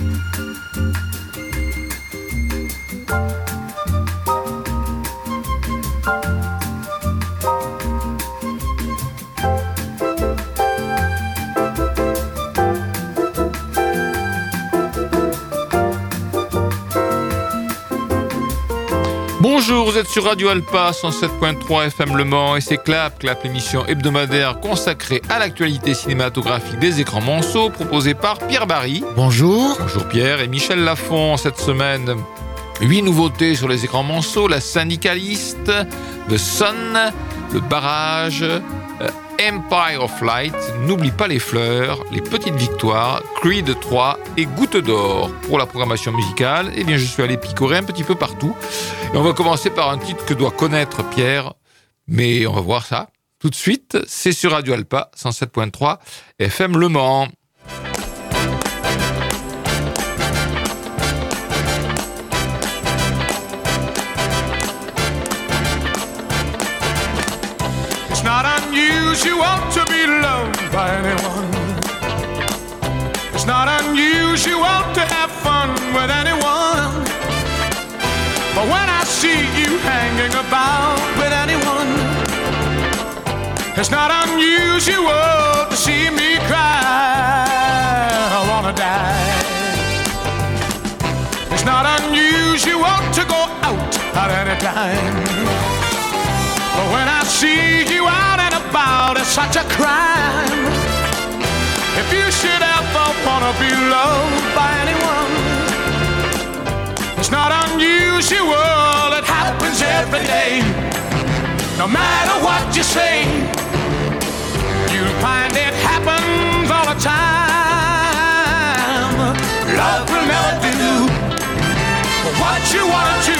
you êtes sur Radio Alpa 107.3 FM Le Mans et c'est Clap, Clap, l'émission hebdomadaire consacrée à l'actualité cinématographique des écrans monceaux proposée par Pierre Barry. Bonjour. Bonjour Pierre et Michel Lafont cette semaine. Huit nouveautés sur les écrans monceaux, La Syndicaliste, The Sun, Le Barrage, Empire of Light, N'oublie pas les fleurs, Les petites victoires, Creed 3 et Goutte d'or. Pour la programmation musicale, eh bien je suis allé picorer un petit peu partout. Et on va commencer par un titre que doit connaître Pierre, mais on va voir ça. Tout de suite, c'est sur Radio Alpa 107.3 FM Le Mans. By anyone. It's not unusual to have fun with anyone. But when I see you hanging about with anyone, it's not unusual to see me cry. I wanna die. It's not unusual to go out at any time. But when I see you out about, it's such a crime. If you should ever wanna be loved by anyone, it's not unusual, it happens every day. No matter what you say, you'll find it happens all the time. Love will never do what you want to.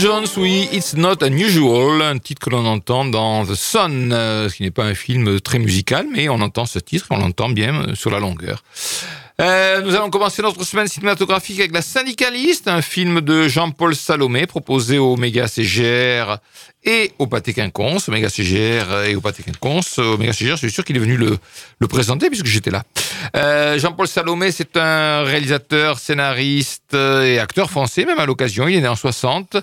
Jones, oui, It's Not Unusual, un titre que l'on entend dans The Sun, euh, ce qui n'est pas un film très musical, mais on entend ce titre on l'entend bien euh, sur la longueur. Euh, nous allons commencer notre semaine cinématographique avec La Syndicaliste, un film de Jean-Paul Salomé proposé au Méga CGR et au Pâté Quinconce. Au Méga CGR et au Pâté Quinconce. Au Méga CGR, je suis sûr qu'il est venu le, présenter puisque j'étais là. Euh, Jean-Paul Salomé, c'est un réalisateur, scénariste et acteur français, même à l'occasion. Il est né en 60.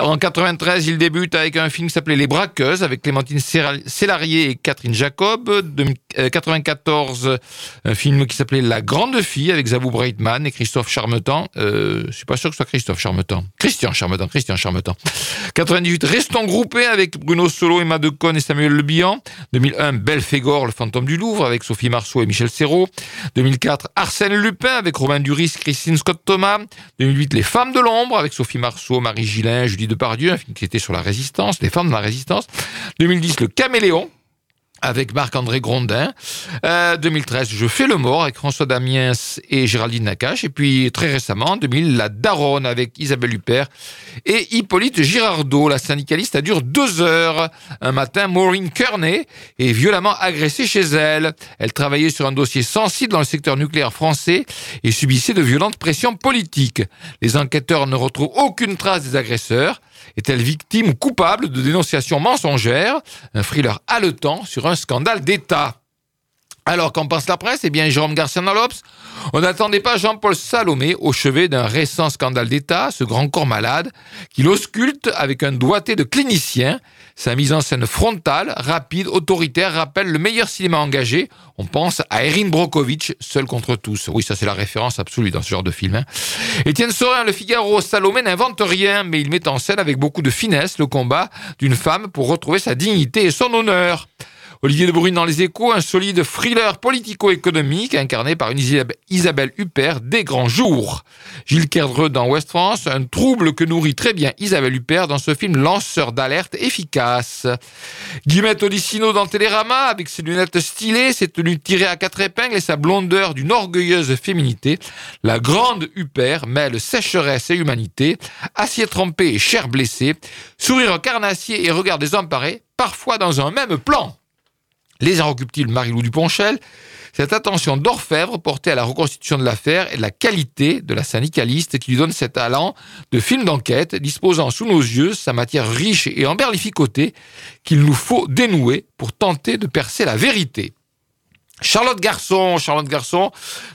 En 93, il débute avec un film qui s'appelait Les Braqueuses avec Clémentine Célarier et Catherine Jacob. De 94, un film qui s'appelait La Grande Fille avec Zabou Breitman et Christophe Charmetan. Euh, je suis pas sûr que ce soit Christophe Charmetan. Christian Charmetan, Christian Charmetan. 98, Restons groupés avec Bruno Solo, Emma Deconne et Samuel Le Bihan. 2001, Belphégor, le fantôme du Louvre avec Sophie Marceau et Michel Serrault. 2004, Arsène Lupin avec Robin Duris, Christine Scott Thomas. 2008, Les Femmes de l'ombre avec Sophie Marceau, Marie Gillin, Julie Depardieu, un qui était sur la résistance, les femmes de la résistance. 2010, Le Caméléon avec Marc-André Grondin. Euh, 2013, Je fais le mort avec François Damiens et Géraldine Nakache. Et puis très récemment, en 2000, La Daronne avec Isabelle Huppert et Hippolyte Girardot. La syndicaliste a duré deux heures. Un matin, Maureen Kearney est violemment agressée chez elle. Elle travaillait sur un dossier sensible dans le secteur nucléaire français et subissait de violentes pressions politiques. Les enquêteurs ne retrouvent aucune trace des agresseurs. Est-elle victime ou coupable de dénonciations mensongères Un thriller haletant sur un scandale d'État? Alors, qu'en pense la presse? Eh bien, Jérôme Garcia Nalops, on n'attendait pas Jean-Paul Salomé au chevet d'un récent scandale d'État, ce grand corps malade, qui l'ausculte avec un doigté de clinicien. Sa mise en scène frontale, rapide, autoritaire, rappelle le meilleur cinéma engagé. On pense à Erin Brockovich, Seul contre tous. Oui, ça c'est la référence absolue dans ce genre de film. Hein. Étienne Sorin, Le Figaro, Salomé n'invente rien, mais il met en scène avec beaucoup de finesse le combat d'une femme pour retrouver sa dignité et son honneur. Olivier de Brune dans Les Échos, un solide thriller politico-économique incarné par une Isabelle Huppert des grands jours. Gilles Kerdreux dans West France, un trouble que nourrit très bien Isabelle Huppert dans ce film lanceur d'alerte efficace. Guillemette Odissino dans Télérama, avec ses lunettes stylées, ses tenues tirées à quatre épingles et sa blondeur d'une orgueilleuse féminité, la grande Huppert mêle sécheresse et humanité, acier trempé et chair blessée, sourire carnassier et regard désemparé, parfois dans un même plan. Les inrecuptibles Marie-Lou Duponchel, cette attention d'orfèvre portée à la reconstitution de l'affaire et de la qualité de la syndicaliste qui lui donne cet talent de film d'enquête, disposant sous nos yeux sa matière riche et emberlificotée qu'il nous faut dénouer pour tenter de percer la vérité. Charlotte Garçon, Charlotte Garçon,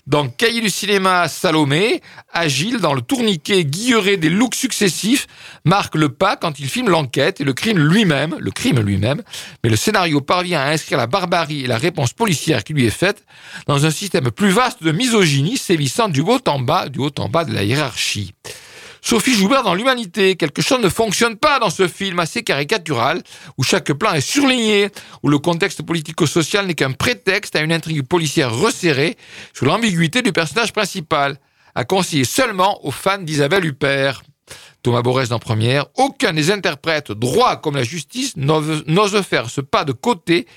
dans Cahiers du cinéma Salomé, agile dans le tourniquet guilleré des looks successifs, marque le pas quand il filme l'enquête et le crime lui-même, le crime lui-même, mais le scénario parvient à inscrire la barbarie et la réponse policière qui lui est faite dans un système plus vaste de misogynie sévissant du haut en bas, du haut en bas de la hiérarchie. Sophie Joubert dans L'Humanité. Quelque chose ne fonctionne pas dans ce film assez caricatural, où chaque plan est surligné, où le contexte politico-social n'est qu'un prétexte à une intrigue policière resserrée sur l'ambiguïté du personnage principal, à conseiller seulement aux fans d'Isabelle Huppert. Thomas Borès dans Première, aucun des interprètes, droits comme la justice, n'ose faire ce pas de côté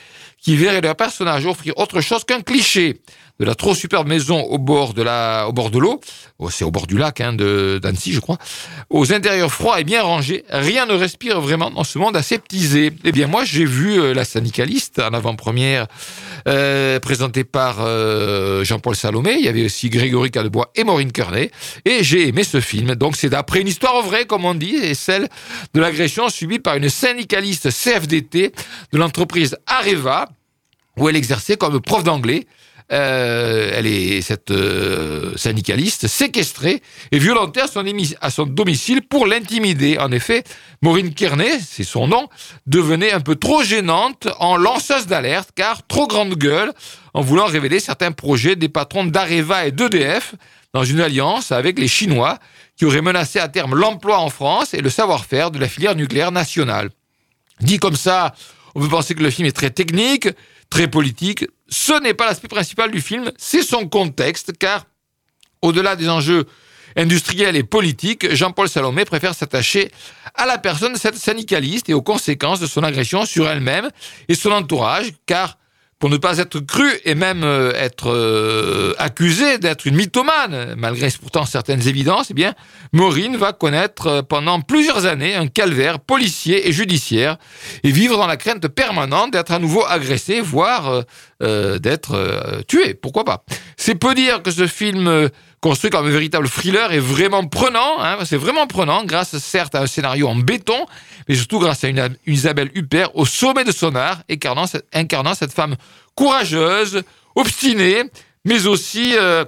qui verrait leur personnage offrir autre chose qu'un cliché de la trop superbe maison au bord de la, au bord de l'eau, oh, c'est au bord du lac hein, de d'Annecy, je crois, aux intérieurs froids et bien rangés, rien ne respire vraiment dans ce monde aseptisé. Eh bien, moi, j'ai vu euh, la syndicaliste en avant-première euh, présentée par euh, Jean-Paul Salomé. Il y avait aussi Grégory Cadebois et Maureen Kearney, et j'ai aimé ce film. Donc, c'est d'après une histoire vraie, comme on dit, et celle de l'agression subie par une syndicaliste CFDT de l'entreprise Areva, où elle exerçait comme prof d'anglais. Euh, elle est cette euh, syndicaliste séquestrée et violentée à son, à son domicile pour l'intimider. En effet, Maureen Kearney, c'est son nom, devenait un peu trop gênante en lanceuse d'alerte car trop grande gueule en voulant révéler certains projets des patrons d'Areva et d'EDF dans une alliance avec les Chinois qui auraient menacé à terme l'emploi en France et le savoir-faire de la filière nucléaire nationale. Dit comme ça, on peut penser que le film est très technique, très politique. Ce n'est pas l'aspect principal du film, c'est son contexte, car au-delà des enjeux industriels et politiques, Jean-Paul Salomé préfère s'attacher à la personne de cette syndicaliste et aux conséquences de son agression sur elle-même et son entourage, car pour ne pas être cru et même euh, être euh, accusé d'être une mythomane, malgré pourtant certaines évidences, eh bien, Maureen va connaître euh, pendant plusieurs années un calvaire policier et judiciaire et vivre dans la crainte permanente d'être à nouveau agressé, voire d'être tué. Pourquoi pas? C'est peu dire que ce film construit comme un véritable thriller est vraiment prenant. Hein, c'est vraiment prenant, grâce certes à un scénario en béton, mais surtout grâce à une, Isabelle Huppert au sommet de son art, incarnant, cette femme courageuse, obstinée, mais aussi euh,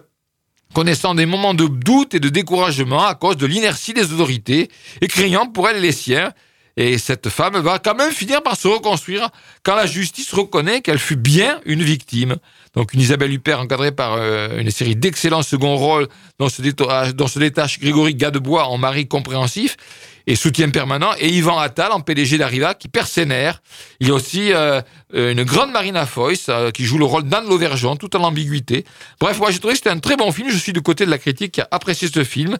connaissant des moments de doute et de découragement à cause de l'inertie des autorités, et craignant pour elle les siens. Et cette femme va quand même finir par se reconstruire quand la justice reconnaît qu'elle fut bien une victime. Donc une Isabelle Huppert encadrée par euh, une série d'excellents second rôles dont se, se détache Grégory Gadebois en mari compréhensif et soutien permanent, et Yvan Attal en PDG d'Arriva qui perd ses nerfs. Il y a aussi euh, une grande Marina Foïs euh, qui joue le rôle d'Anne Lauvergeon, tout en ambiguïté. Bref, moi j'ai trouvé que c'était un très bon film. Je suis du côté de la critique qui a apprécié ce film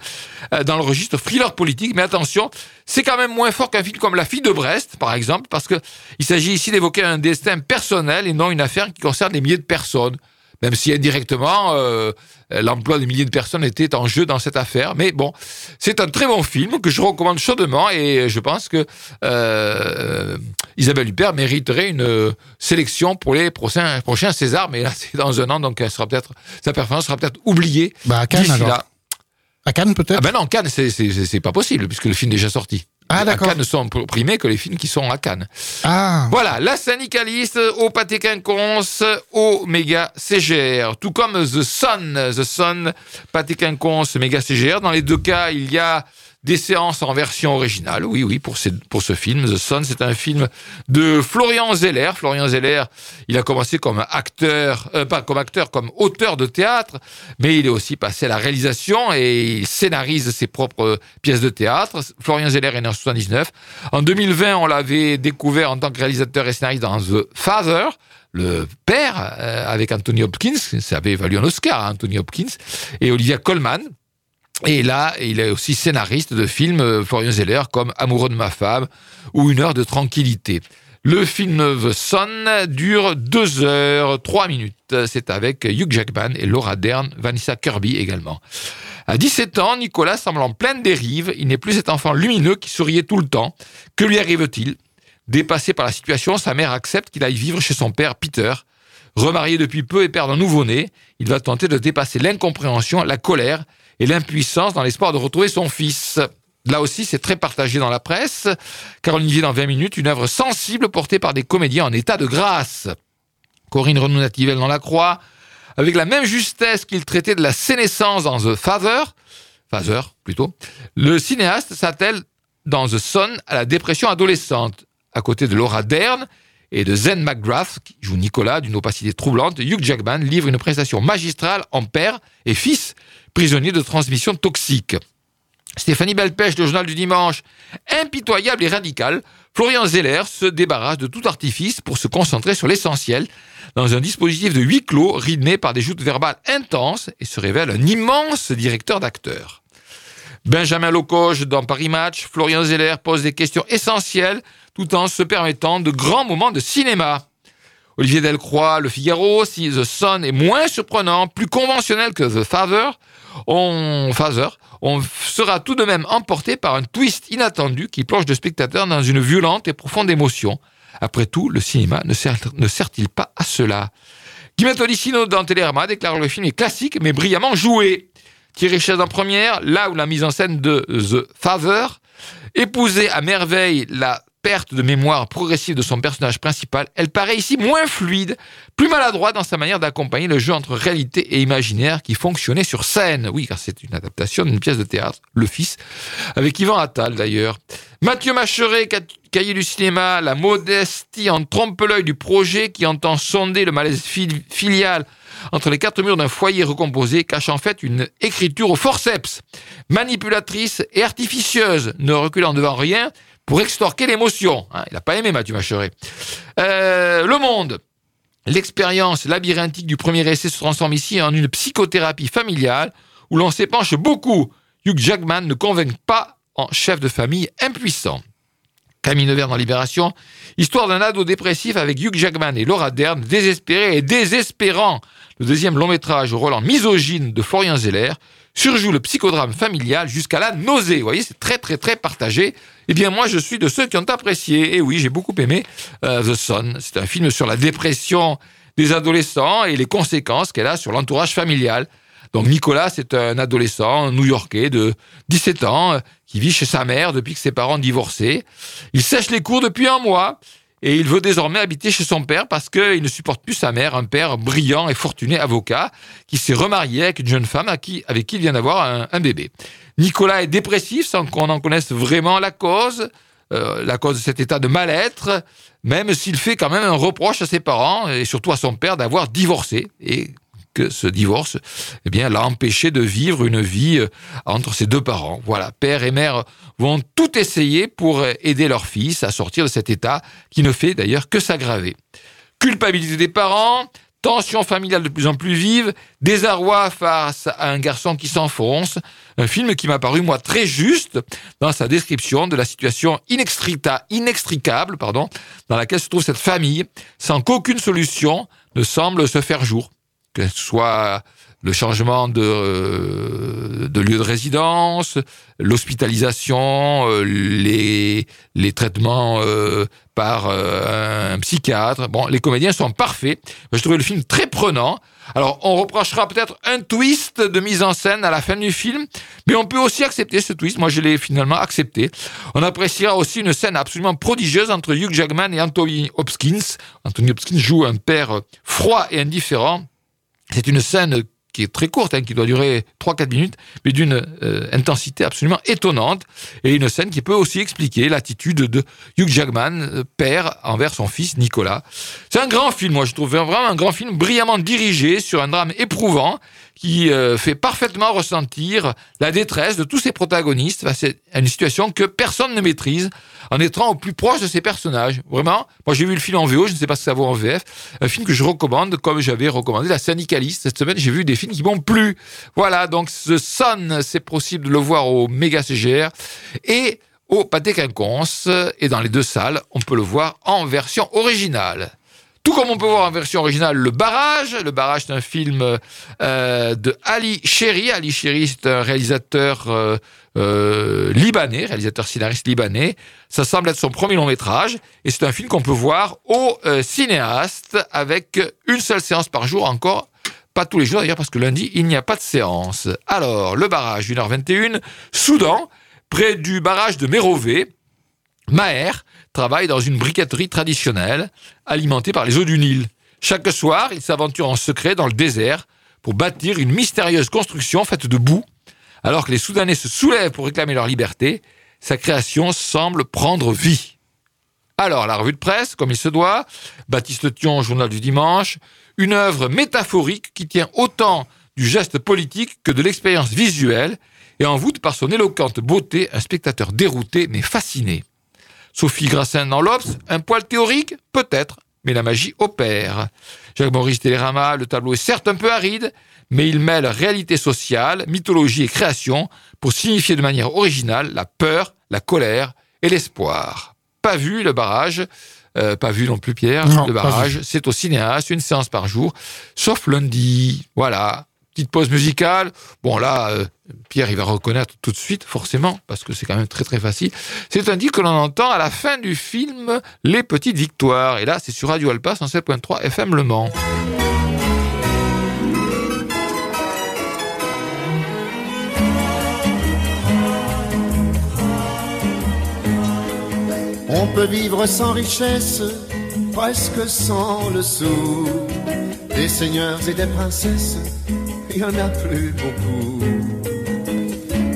euh, dans le registre thriller politique. Mais attention, c'est quand même moins fort qu'un film comme La fille de Brest, par exemple, parce que il s'agit ici d'évoquer un destin personnel et non une affaire qui concerne des milliers de personnes même si indirectement euh, l'emploi de milliers de personnes était en jeu dans cette affaire. Mais bon, c'est un très bon film que je recommande chaudement et je pense que euh, Isabelle Huppert mériterait une sélection pour les prochains, prochains Césars, mais là c'est dans un an, donc elle sera peut-être sa performance sera peut-être oubliée. Bah à Cannes alors. À Cannes peut-être. Ah ben non, Cannes c'est pas possible puisque le film est déjà sorti. Ah. À Cannes ne sont primés que les films qui sont à Cannes. Ah. Voilà, la syndicaliste au pâté quinconce, au méga CGR. Tout comme The Sun, The Sun, pâté quinconce, méga CGR. Dans les deux cas, il y a des séances en version originale. Oui, oui, pour, ce film. The Sun, c'est un film de Florian Zeller. Florian Zeller, il a commencé comme acteur, euh, pas comme acteur, comme auteur de théâtre, mais il est aussi passé à la réalisation et il scénarise ses propres pièces de théâtre. Florian Zeller est né en 79. En 2020, on l'avait découvert en tant que réalisateur et scénariste dans The Father, le père, avec Anthony Hopkins, ça avait valu un Oscar Anthony Hopkins, et Olivia Colman, et là, il est aussi scénariste de films, Florian Zeller, comme Amoureux de ma femme ou Une heure de tranquillité. Le film The Son dure 2 heures 3 minutes. C'est avec Hugh Jackman et Laura Dern, Vanessa Kirby également. À 17 ans, Nicolas semble en pleine dérive. Il n'est plus cet enfant lumineux qui souriait tout le temps. Que lui arrive-t-il? Dépassé par la situation, sa mère accepte qu'il aille vivre chez son père Peter. Remarié depuis peu et père d'un nouveau-né, il va tenter de dépasser l'incompréhension, la colère et l'impuissance dans l'espoir de retrouver son fils. Là aussi, c'est très partagé dans la presse. Caroline Vier dans 20 minutes, une œuvre sensible portée par des comédiens en état de grâce. Corinne Renou-Nativelle dans La Croix, avec la même justesse qu'il traitait de la sénescence dans The Father, Father plutôt, le cinéaste s'attelle dans The Son à la dépression adolescente. À côté de Laura Dern et de Zen McGrath, qui joue Nicolas d'une opacité troublante, Hugh Jackman livre une prestation magistrale en père et fils, prisonnier de transmission toxique. Stéphanie Belpêche, le journal du dimanche, impitoyable et radical, Florian Zeller se débarrasse de tout artifice pour se concentrer sur l'essentiel dans un dispositif de huis clos rythmé par des joutes verbales intenses et se révèle un immense directeur d'acteurs. Benjamin Locoge dans Paris Match, Florian Zeller pose des questions essentielles tout en se permettant de grands moments de cinéma. Olivier Delcroix, Le Figaro, si The Sun est moins surprenant, plus conventionnel que The Father, on, on sera tout de même emporté par un twist inattendu qui plonge le spectateur dans une violente et profonde émotion. Après tout, le cinéma ne sert-il pas à cela? Guy Tolicino dans Télérama déclare que le film est classique mais brillamment joué. Thierry Chaise en première, là où la mise en scène de The Father épousait à merveille la perte de mémoire progressive de son personnage principal, elle paraît ici moins fluide, plus maladroite dans sa manière d'accompagner le jeu entre réalité et imaginaire qui fonctionnait sur scène. Oui, car c'est une adaptation d'une pièce de théâtre, Le Fils, avec Yvan Attal d'ailleurs. Mathieu Macheret, cahier du cinéma, la modestie en trompe-l'œil du projet qui entend sonder le malaise filial entre les quatre murs d'un foyer recomposé cache en fait une écriture au forceps, manipulatrice et artificieuse, ne reculant devant rien pour extorquer l'émotion. Hein, il n'a pas aimé Mathieu Macheret. Euh, le Monde. L'expérience labyrinthique du premier essai se transforme ici en une psychothérapie familiale où l'on s'épanche beaucoup. Hugh Jackman ne convainc pas en chef de famille impuissant. Camille Nevers dans Libération, histoire d'un ado dépressif avec Hugh Jackman et Laura Dern, désespéré et désespérant. Le deuxième long métrage au en misogyne de Florian Zeller surjoue le psychodrame familial jusqu'à la nausée. Vous voyez, c'est très très très partagé. Eh bien moi je suis de ceux qui ont apprécié. Et oui, j'ai beaucoup aimé euh, The Son. C'est un film sur la dépression des adolescents et les conséquences qu'elle a sur l'entourage familial. Donc Nicolas, c'est un adolescent new-yorkais de 17 ans euh, qui vit chez sa mère depuis que ses parents ont divorcé. Il sèche les cours depuis un mois et il veut désormais habiter chez son père parce qu'il ne supporte plus sa mère, un père brillant et fortuné avocat qui s'est remarié avec une jeune femme avec qui il vient d'avoir un, bébé. Nicolas est dépressif sans qu'on en connaisse vraiment la cause, euh, la cause de cet état de mal-être, même s'il fait quand même un reproche à ses parents et surtout à son père d'avoir divorcé. Et ce divorce eh bien, l'a empêché de vivre une vie euh, entre ses deux parents. Voilà, père et mère vont tout essayer pour aider leur fils à sortir de cet état qui ne fait d'ailleurs que s'aggraver. Culpabilité des parents, tension familiale de plus en plus vive, désarroi face à un garçon qui s'enfonce, un film qui m'a paru, moi, très juste dans sa description de la situation inextricable pardon, dans laquelle se trouve cette famille, sans qu'aucune solution ne semble se faire jour que ce soit le changement de, euh, lieu de résidence, l'hospitalisation, euh, les, les traitements euh, par un psychiatre. Bon, les comédiens sont parfaits. Je trouvais le film très prenant. Alors, on reprochera peut-être un twist de mise en scène à la fin du film, mais on peut aussi accepter ce twist. Moi, je l'ai finalement accepté. On appréciera aussi une scène absolument prodigieuse entre Hugh Jackman et Anthony Hopkins. Anthony Hopkins joue un père froid et indifférent c'est une scène qui est très courte, hein, qui doit durer 3-4 minutes, mais d'une euh, intensité absolument étonnante, et une scène qui peut aussi expliquer l'attitude de Hugh Jackman, euh, père, envers son fils Nicolas. C'est un grand film, moi je trouve vraiment un grand film brillamment dirigé sur un drame éprouvant, qui euh, fait parfaitement ressentir la détresse de tous ses protagonistes face à une situation que personne ne maîtrise en étant au plus proche de ses personnages. Vraiment, moi j'ai vu le film en VO, je ne sais pas que ça vaut en VF, un film que je recommande comme j'avais recommandé La Syndicaliste. Cette semaine, j'ai vu des films qui m'ont plu. Voilà, donc ce Son, c'est possible de le voir au Méga CGR et au Pâté Quinconce. Et dans les deux salles, on peut le voir en version originale. Tout comme on peut voir en version originale Le Barrage. Le Barrage, c'est un film euh, de Ali Chéri. Ali c'est un réalisateur euh, euh, libanais, réalisateur scénariste libanais. Ça semble être son premier long métrage. Et c'est un film qu'on peut voir au cinéaste avec une seule séance par jour encore. Pas tous les jours d'ailleurs, parce que lundi, il n'y a pas de séance. Alors, Le Barrage, 1h21. Soudan, près du barrage de Mérové. Maher, travaille dans une briqueterie traditionnelle, alimentée par les eaux du Nil. Chaque soir, il s'aventure en secret dans le désert pour bâtir une mystérieuse construction faite de boue. Alors que les Soudanais se soulèvent pour réclamer leur liberté, sa création semble prendre vie. Alors, la revue de presse, comme il se doit, Baptiste Thion, journal du dimanche, une œuvre métaphorique qui tient autant du geste politique que de l'expérience visuelle et envoûte par son éloquente beauté un spectateur dérouté mais fasciné. Sophie Grassin dans l'Obs, un poil théorique Peut-être, mais la magie opère. Jacques-Maurice Télérama, le tableau est certes un peu aride, mais il mêle réalité sociale, mythologie et création pour signifier de manière originale la peur, la colère et l'espoir. Pas vu le barrage, euh, pas vu non plus Pierre, le barrage, c'est au cinéaste, une séance par jour, sauf lundi. Voilà, petite pause musicale. Bon là, euh, Pierre, il va reconnaître tout de suite, forcément, parce que c'est quand même très très facile. C'est un disque que l'on entend à la fin du film Les Petites Victoires. Et là, c'est sur Radio Alpa 107.3 FM Le Mans. On peut vivre sans richesse, presque sans le sou. Des seigneurs et des princesses il n'y en a plus beaucoup.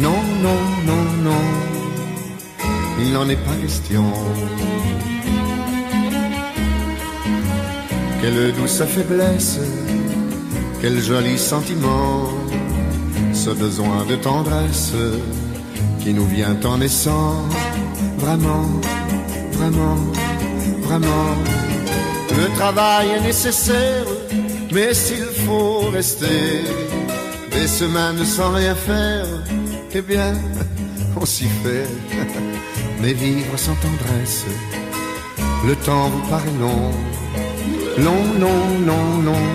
Non, non, non, non, il n'en est pas question. Quelle douce faiblesse, quel joli sentiment, ce besoin de tendresse qui nous vient en naissant. Vraiment, vraiment, vraiment. Le travail est nécessaire, mais s'il faut rester des semaines sans rien faire, eh bien, on s'y fait. Mais vivre sans tendresse, le temps vous paraît long. Long, long, long, long.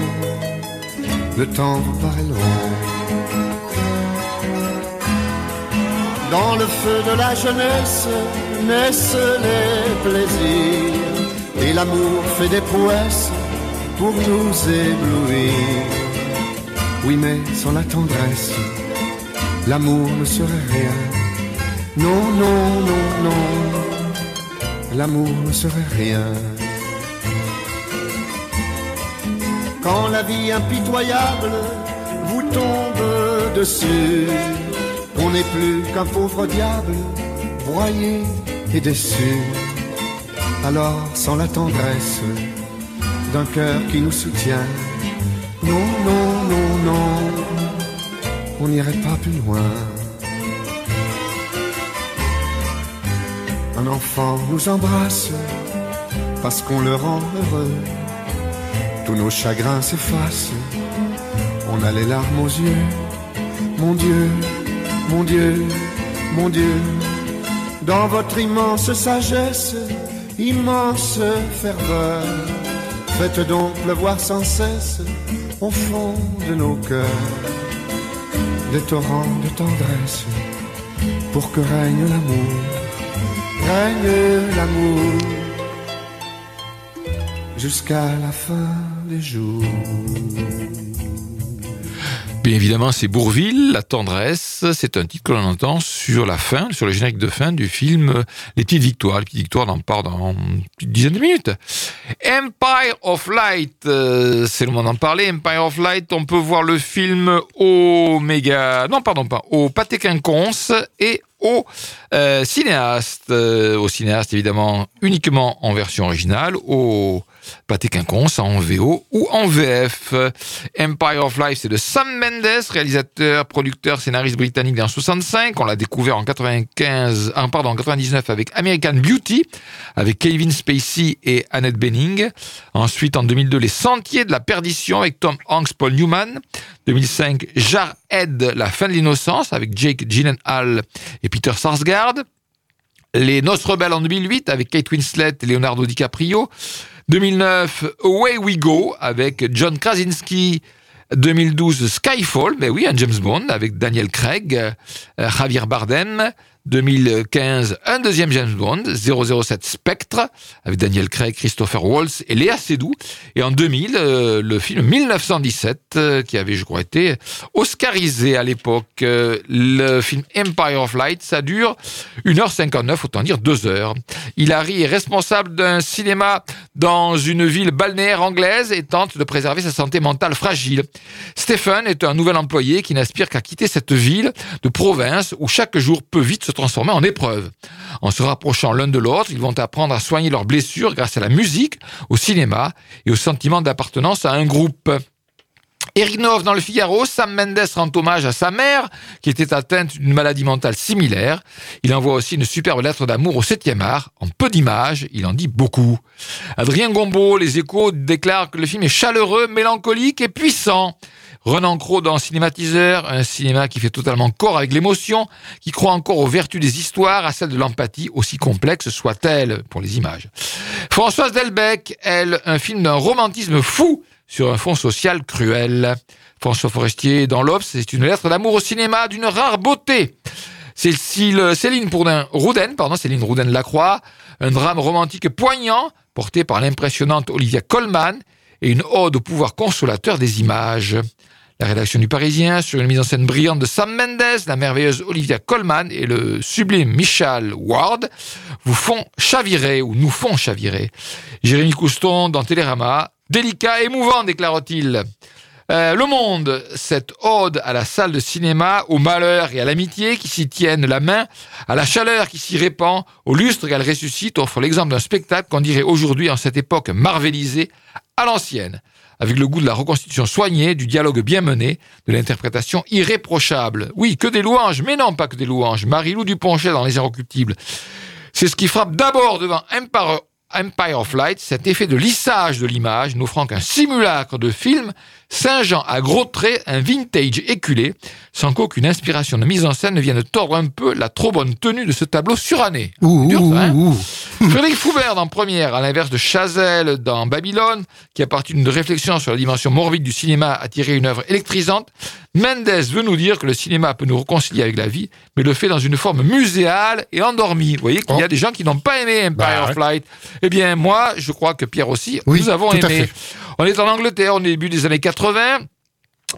Le temps vous paraît long. Dans le feu de la jeunesse naissent les plaisirs. Et l'amour fait des prouesses pour nous éblouir. Oui, mais sans la tendresse, l'amour ne serait rien. Non, non, non, non, l'amour ne serait rien. Quand la vie impitoyable vous tombe dessus, on n'est plus qu'un pauvre diable, broyé et déçu. Alors, sans la tendresse d'un cœur qui nous soutient, non, non, non, non, on n'irait pas plus loin. Un enfant nous embrasse parce qu'on le rend heureux. Tous nos chagrins s'effacent, on a les larmes aux yeux. Mon Dieu, mon Dieu, mon Dieu, dans votre immense sagesse, immense ferveur, faites donc pleuvoir sans cesse au fond de nos cœurs des torrents de tendresse pour que règne l'amour, règne l'amour jusqu'à la fin des jours. Bien évidemment, c'est Bourville, La tendresse. C'est un titre que l'on entend sur la fin, sur le générique de fin du film Les Petites Victoires. Les Petites Victoires, on en parle dans une dizaine de minutes. Empire of Light, euh, c'est le moment d'en parler. Empire of Light, on peut voir le film au méga, non pardon pas, au Pâté Quinconce et au euh, cinéaste, euh, au cinéaste évidemment uniquement en version originale, au Pâté Quinconce en VO ou en VF. Empire of Life, c'est de Sam Mendes, réalisateur, producteur, scénariste britannique en 65. On l'a découvert en 95, en, pardon, en 99 avec American Beauty, avec Kevin Spacey et Annette Bening. Ensuite, en 2002, Les Sentiers de la Perdition avec Tom Hanks, Paul Newman. 2005, Jarhead, La fin de l'innocence avec Jake Gyllenhaal et Peter Sarsgaard. Les Noces rebelles en 2008 avec Kate Winslet et Leonardo DiCaprio. 2009, Away We Go avec John Krasinski. 2012, Skyfall, mais oui, un James Bond avec Daniel Craig, euh, Javier Bardem. 2015, un deuxième James Bond, 007 Spectre, avec Daniel Craig, Christopher Waltz et Léa Seydoux. Et en 2000, euh, le film 1917, euh, qui avait, je crois, été oscarisé à l'époque. Euh, le film Empire of Light, ça dure 1h59, autant dire 2 heures. Hilary est responsable d'un cinéma dans une ville balnéaire anglaise et tente de préserver sa santé mentale fragile. Stephen est un nouvel employé qui n'aspire qu'à quitter cette ville de province où chaque jour peut vite se transformer en épreuve. En se rapprochant l'un de l'autre, ils vont apprendre à soigner leurs blessures grâce à la musique, au cinéma et au sentiment d'appartenance à un groupe. Eric Nov dans le Figaro, Sam Mendes rend hommage à sa mère, qui était atteinte d'une maladie mentale similaire. Il envoie aussi une superbe lettre d'amour au 7e art. En peu d'images, il en dit beaucoup. Adrien Gombeau, Les Échos, déclare que le film est chaleureux, mélancolique et puissant. Renan Cros dans Cinématiseur, un cinéma qui fait totalement corps avec l'émotion, qui croit encore aux vertus des histoires, à celles de l'empathie, aussi complexe soit-elle pour les images. Françoise Delbecq, elle, un film d'un romantisme fou sur un fond social cruel. François Forestier dans l'Obs, c'est une lettre d'amour au cinéma d'une rare beauté. Céline Rouden, pardon, Céline Rouden Lacroix, un drame romantique poignant porté par l'impressionnante Olivia Colman et une ode au pouvoir consolateur des images. La rédaction du Parisien, sur une mise en scène brillante de Sam Mendes, la merveilleuse Olivia Colman et le sublime Michel Ward, vous font chavirer ou nous font chavirer. Jérémy Couston dans Télérama, délicat, émouvant, déclare-t-il. Euh, le Monde, cette ode à la salle de cinéma, au malheur et à l'amitié qui s'y tiennent la main, à la chaleur qui s'y répand, au lustre qu'elle ressuscite, offre l'exemple d'un spectacle qu'on dirait aujourd'hui en cette époque marvelisée, à l'ancienne avec le goût de la reconstitution soignée, du dialogue bien mené, de l'interprétation irréprochable. Oui, que des louanges, mais non pas que des louanges. Marie-Lou Duponchet dans Les Inrecuptibles. C'est ce qui frappe d'abord devant Empire, Empire of Light, cet effet de lissage de l'image, n'offrant qu'un simulacre de film Saint-Jean à gros traits, un vintage éculé, sans qu'aucune inspiration de mise en scène ne vienne tordre un peu la trop bonne tenue de ce tableau suranné. Ouh, hein Frédéric Foubert en première, à l'inverse de Chazelle dans Babylone, qui a parti d'une réflexion sur la dimension morbide du cinéma à tirer une œuvre électrisante, Mendes veut nous dire que le cinéma peut nous réconcilier avec la vie, mais le fait dans une forme muséale et endormie. Vous voyez qu'il y a oh. des gens qui n'ont pas aimé Empire bah of Light. Eh bien, moi, je crois que Pierre aussi, nous avons aimé. On est en Angleterre au début des années 80.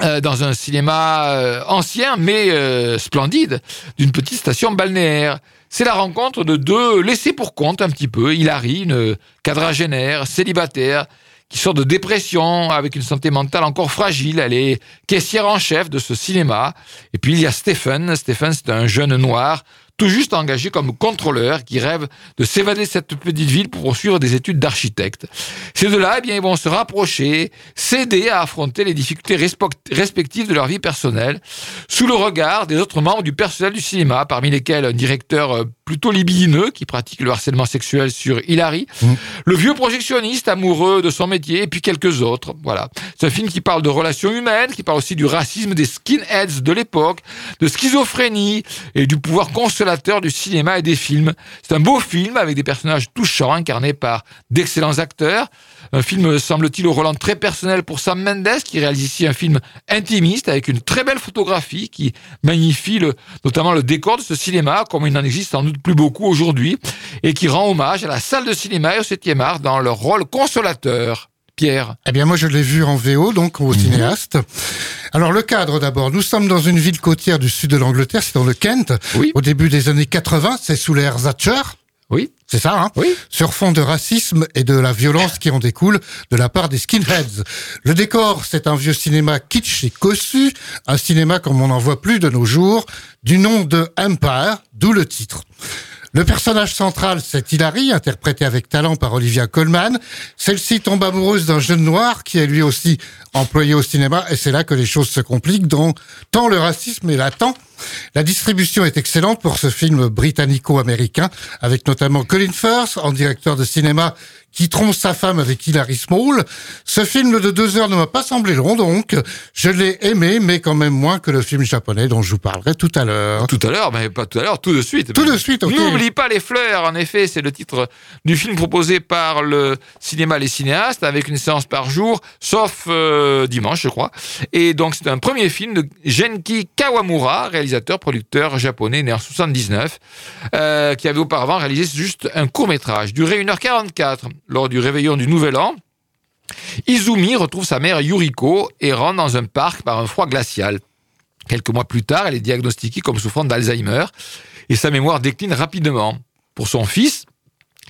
Euh, dans un cinéma euh, ancien mais euh, splendide d'une petite station balnéaire. C'est la rencontre de deux laissés pour compte un petit peu. Hilary, une quadragénaire, célibataire, qui sort de dépression avec une santé mentale encore fragile. Elle est caissière en chef de ce cinéma. Et puis il y a Stephen. Stephen, c'est un jeune noir tout juste engagé comme contrôleur qui rêve de s'évader de cette petite ville pour poursuivre des études d'architecte. Ces deux-là, eh bien, ils vont se rapprocher, s'aider à affronter les difficultés respectives de leur vie personnelle, sous le regard des autres membres du personnel du cinéma, parmi lesquels un directeur euh, plutôt libidineux qui pratique le harcèlement sexuel sur Hilary, mmh. le vieux projectionniste amoureux de son métier, et puis quelques autres. Voilà. C'est un film qui parle de relations humaines, qui parle aussi du racisme des skinheads de l'époque, de schizophrénie et du pouvoir du cinéma et des films. C'est un beau film avec des personnages touchants incarnés par d'excellents acteurs. Un film, semble-t-il, au Roland très personnel pour Sam Mendes, qui réalise ici un film intimiste avec une très belle photographie qui magnifie notamment le décor de ce cinéma, comme il n'en existe sans doute plus beaucoup aujourd'hui, et qui rend hommage à la salle de cinéma et au 7e art dans leur rôle consolateur. Pierre Eh bien, moi, je l'ai vu en VO, donc au cinéaste. Alors, le cadre d'abord. Nous sommes dans une ville côtière du sud de l'Angleterre, c'est dans le Kent. Oui. Au début des années 80, c'est sous l'ère Thatcher. Oui. C'est ça, hein Oui. Sur fond de racisme et de la violence qui en découle de la part des skinheads. Le décor, c'est un vieux cinéma kitsch et cossu, un cinéma comme on n'en voit plus de nos jours, du nom de Empire, d'où le titre. Le personnage central, c'est Hilary, interprété avec talent par Olivia Colman. Celle-ci tombe amoureuse d'un jeune noir qui est lui aussi employé au cinéma, et c'est là que les choses se compliquent, dont tant le racisme est latent. La distribution est excellente pour ce film britannico-américain, avec notamment Colin Firth en directeur de cinéma qui trompe sa femme avec Hilary Small. Ce film de deux heures ne m'a pas semblé long, donc je l'ai aimé, mais quand même moins que le film japonais dont je vous parlerai tout à l'heure. Tout à l'heure, mais pas tout à l'heure, tout de suite. Tout de suite, ok. N'oublie pas les fleurs, en effet, c'est le titre du film proposé par le cinéma Les Cinéastes, avec une séance par jour, sauf euh, dimanche, je crois. Et donc, c'est un premier film de Genki Kawamura, réalisateur, producteur japonais, né en 79, euh, qui avait auparavant réalisé juste un court-métrage, duré 1h44, lors du réveillon du Nouvel An. Izumi retrouve sa mère Yuriko et rentre dans un parc par un froid glacial. Quelques mois plus tard, elle est diagnostiquée comme souffrant d'Alzheimer et sa mémoire décline rapidement. Pour son fils,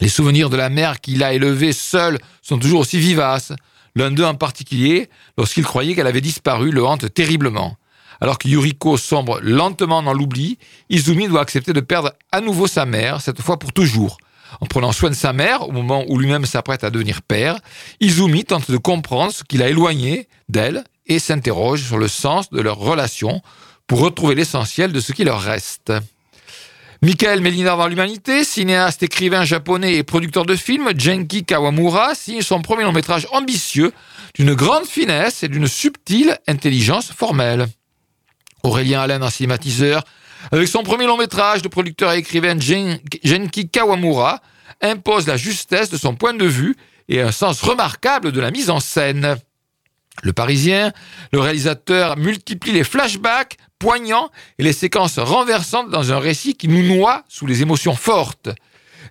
les souvenirs de la mère qu'il a élevée seule sont toujours aussi vivaces. L'un d'eux en particulier, lorsqu'il croyait qu'elle avait disparu, le hante terriblement. Alors que Yuriko sombre lentement dans l'oubli, Izumi doit accepter de perdre à nouveau sa mère, cette fois pour toujours. En prenant soin de sa mère, au moment où lui-même s'apprête à devenir père, Izumi tente de comprendre ce qu'il a éloigné d'elle et s'interroge sur le sens de leur relation pour retrouver l'essentiel de ce qui leur reste. Michael Melina dans l'humanité, cinéaste, écrivain japonais et producteur de films, Genki Kawamura signe son premier long métrage ambitieux, d'une grande finesse et d'une subtile intelligence formelle. Aurélien Allen en cinématiseur, avec son premier long métrage, le producteur et écrivain Gen- Genki Kawamura impose la justesse de son point de vue et un sens remarquable de la mise en scène. Le Parisien, le réalisateur multiplie les flashbacks poignants et les séquences renversantes dans un récit qui nous noie sous les émotions fortes.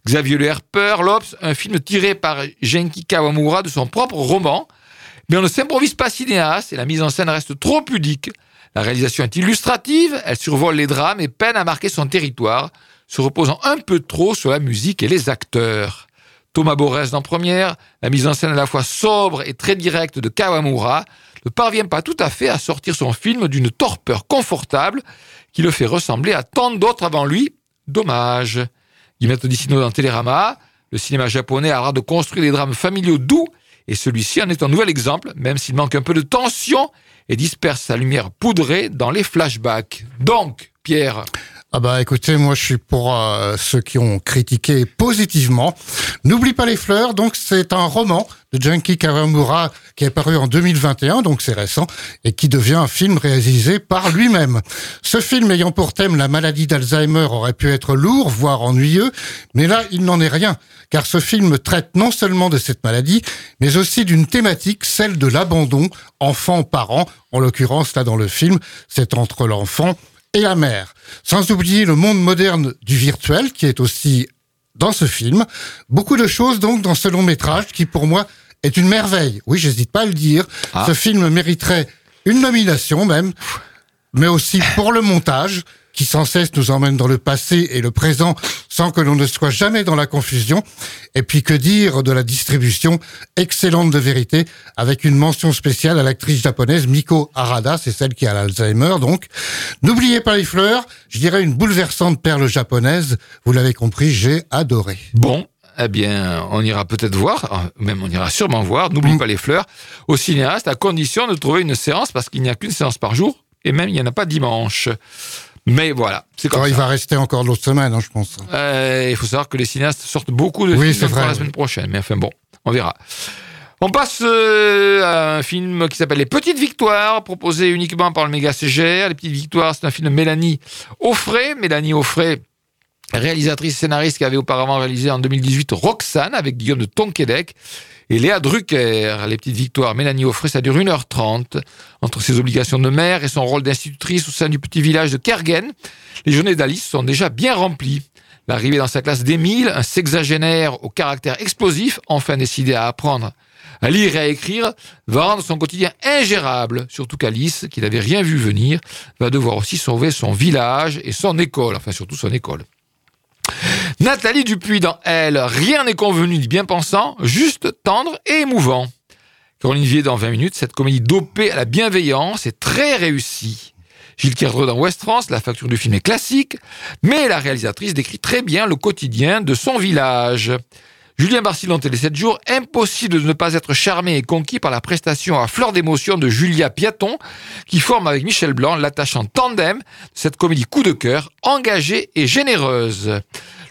Xavier Le Herper, L'Obs, un film tiré par Genki Kawamura de son propre roman, mais on ne s'improvise pas cinéaste et la mise en scène reste trop pudique. La réalisation est illustrative, elle survole les drames et peine à marquer son territoire, se reposant un peu trop sur la musique et les acteurs. Thomas Borès en première, la mise en scène à la fois sobre et très directe de Kawamura ne parvient pas tout à fait à sortir son film d'une torpeur confortable qui le fait ressembler à tant d'autres avant lui. Dommage. Guillemette Odissino dans Télérama, le cinéma japonais a l'art de construire des drames familiaux doux et celui-ci en est un nouvel exemple, même s'il manque un peu de tension et disperse sa lumière poudrée dans les flashbacks. Donc, Pierre, Ah bah écoutez, moi je suis pour euh, ceux qui ont critiqué positivement. N'oublie pas les fleurs, donc c'est un roman de Junkie Kawamura qui est paru en 2021, donc c'est récent, et qui devient un film réalisé par lui-même. Ce film ayant pour thème la maladie d'Alzheimer aurait pu être lourd, voire ennuyeux, mais là il n'en est rien, car ce film traite non seulement de cette maladie, mais aussi d'une thématique, celle de l'abandon, enfant-parent, en l'occurrence là dans le film, c'est entre l'enfant et la mère. Sans oublier le monde moderne du virtuel qui est aussi dans ce film. Beaucoup de choses donc dans ce long métrage qui pour moi est une merveille. Oui, j'hésite pas à le dire. Ah. Ce film mériterait une nomination même, mais aussi pour le montage qui sans cesse nous emmène dans le passé et le présent sans que l'on ne soit jamais dans la confusion. Et puis que dire de la distribution excellente de vérité avec une mention spéciale à l'actrice japonaise Miko Harada, c'est celle qui a l'Alzheimer donc. N'oubliez pas les fleurs, je dirais une bouleversante perle japonaise. Vous l'avez compris, j'ai adoré. Bon, eh bien, on ira peut-être voir, euh, même on ira sûrement voir, n'oublie pas les fleurs, au cinéaste, à condition de trouver une séance, parce qu'il n'y a qu'une séance par jour, et même il n'y en a pas dimanche. Mais voilà, c'est comme Alors, il ça. va rester encore l'autre semaine, hein, je pense. Euh, il faut savoir que les cinéastes sortent beaucoup de Oui, films vrai, la semaine prochaine, mais enfin bon, on verra. On passe euh, à un film qui s'appelle Les Petites Victoires, proposé uniquement par le Méga CGR. Les Petites Victoires, c'est un film de Mélanie Offray. Mélanie Offray, réalisatrice scénariste qui avait auparavant réalisé en 2018 Roxane avec Guillaume de Tonquédec et Léa Drucker. Les Petites Victoires, Mélanie Offray, ça dure 1h30. Entre ses obligations de mère et son rôle d'institutrice au sein du petit village de Kergen, les journées d'Alice sont déjà bien remplies. L'arrivée dans sa classe d'Émile, un sexagénaire au caractère explosif, enfin décidé à apprendre à lire et à écrire, va rendre son quotidien ingérable, surtout qu'Alice, qui n'avait rien vu venir, va devoir aussi sauver son village et son école, enfin surtout son école. Nathalie Dupuis dans Elle, rien n'est convenu ni bien pensant, juste tendre et émouvant. Caroline Vier dans 20 minutes, cette comédie dopée à la bienveillance est très réussie. Gilles Kerdre dans West France, la facture du film est classique, mais la réalisatrice décrit très bien le quotidien de son village. Julien Barcy dans Télé 7 jours, impossible de ne pas être charmé et conquis par la prestation à fleur d'émotion de Julia Piaton, qui forme avec Michel Blanc l'attachant tandem de cette comédie coup de cœur, engagée et généreuse.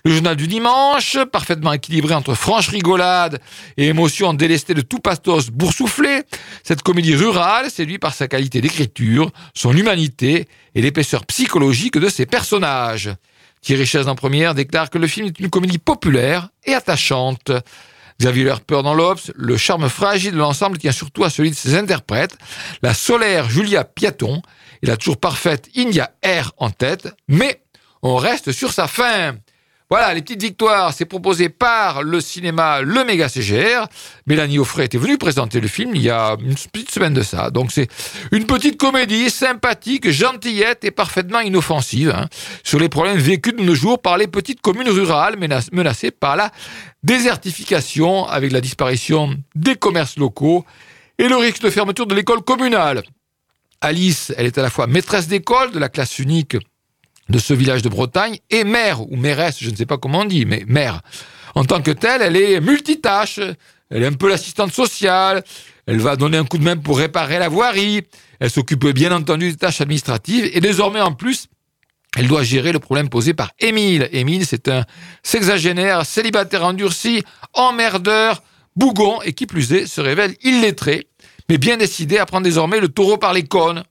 Le journal du dimanche, parfaitement équilibré entre franche rigolade et émotion délestée de tout pastos boursouflé, cette comédie rurale séduit par sa qualité d'écriture, son humanité et l'épaisseur psychologique de ses personnages. Thierry Chaise en première déclare que le film est une comédie populaire et attachante. Xavier Lerper dans l'Obs, le charme fragile de l'ensemble tient surtout à celui de ses interprètes, la solaire Julia Piaton et la toujours parfaite India R en tête, mais on reste sur sa fin. Voilà, les petites victoires, c'est proposé par le cinéma Le Méga CGR. Mélanie Offray était venue présenter le film il y a une petite semaine de ça. Donc c'est une petite comédie sympathique, gentillette et parfaitement inoffensive hein, sur les problèmes vécus de nos jours par les petites communes rurales menacées par la désertification avec la disparition des commerces locaux et le risque de fermeture de l'école communale. Alice, elle est à la fois maîtresse d'école de la classe unique de ce village de Bretagne et mère, ou mairesse, je ne sais pas comment on dit, mais mère. En tant que telle, elle est multitâche, elle est un peu l'assistante sociale, elle va donner un coup de main pour réparer la voirie, elle s'occupe bien entendu des tâches administratives, et désormais en plus, elle doit gérer le problème posé par Émile. Émile, c'est un sexagénaire, célibataire endurci, emmerdeur, bougon, et qui plus est, se révèle illettré, mais bien décidé à prendre désormais le taureau par les cornes,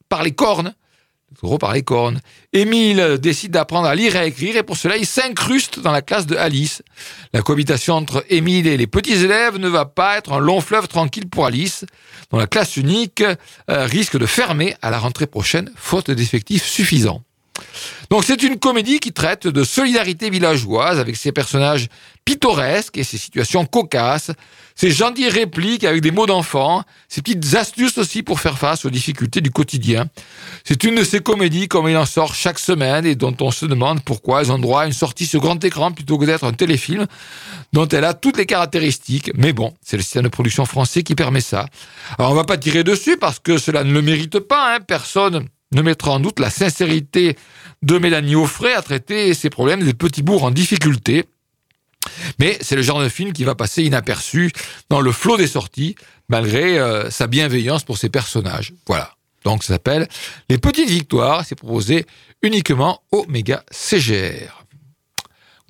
Gros par les. Émile décide d'apprendre à lire et à écrire et pour cela il s'incruste dans la classe de Alice. La cohabitation entre Émile et les petits élèves ne va pas être un long fleuve tranquille pour Alice, dont la classe unique euh, risque de fermer à la rentrée prochaine faute d'effectifs suffisants. Donc c'est une comédie qui traite de solidarité villageoise avec ses personnages pittoresques et ses situations cocasses, ses gentilles répliques avec des mots d'enfant, ses petites astuces aussi pour faire face aux difficultés du quotidien. C'est une de ces comédies comme il en sort chaque semaine et dont on se demande pourquoi elles ont droit à une sortie sur grand écran plutôt que d'être un téléfilm dont elle a toutes les caractéristiques. Mais bon, c'est le système de production français qui permet ça. Alors on va pas tirer dessus parce que cela ne le mérite pas, hein. personne ne mettra en doute la sincérité de Mélanie Offray à traiter ces problèmes des petits bourgs en difficulté. Mais c'est le genre de film qui va passer inaperçu dans le flot des sorties, malgré euh, sa bienveillance pour ses personnages. Voilà. Donc ça s'appelle Les Petites Victoires. C'est proposé uniquement au méga CGR.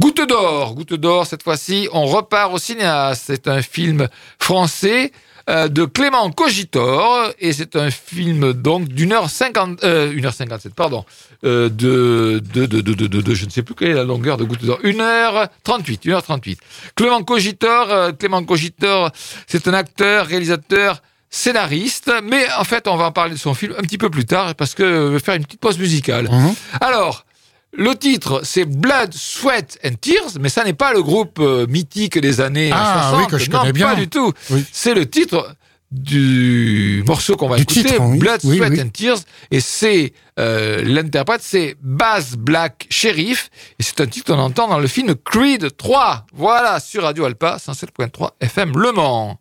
Goutte d'or, goutte d'or, cette fois-ci, on repart au cinéaste. C'est un film français de Clément Cogitor et c'est un film donc d'une heure cinquante, euh, une heure cinquante-sept, pardon, euh, de, de, de, de, de, je ne sais plus quelle est la longueur de Goutte d'or, une heure trente-huit, une heure trente-huit. Clément Cogitor, euh, Clément Cogitor, c'est un acteur, réalisateur, scénariste, mais en fait, on va en parler de son film un petit peu plus tard parce que je vais faire une petite pause musicale. Mhm. Alors, le titre, c'est Blood, Sweat and Tears, mais ça n'est pas le groupe euh, mythique des années Ah, 60. oui, que je non, connais bien. pas du tout. Oui. C'est le titre du morceau qu'on va Du écouter, titre, oui. Blood, Sweat and Tears, et c'est euh, l'interprète, c'est Baz Black Sheriff, et c'est un titre qu'on entend dans le film Creed 3. Voilà, sur Radio Alpa, 107.3 FM Le Mans.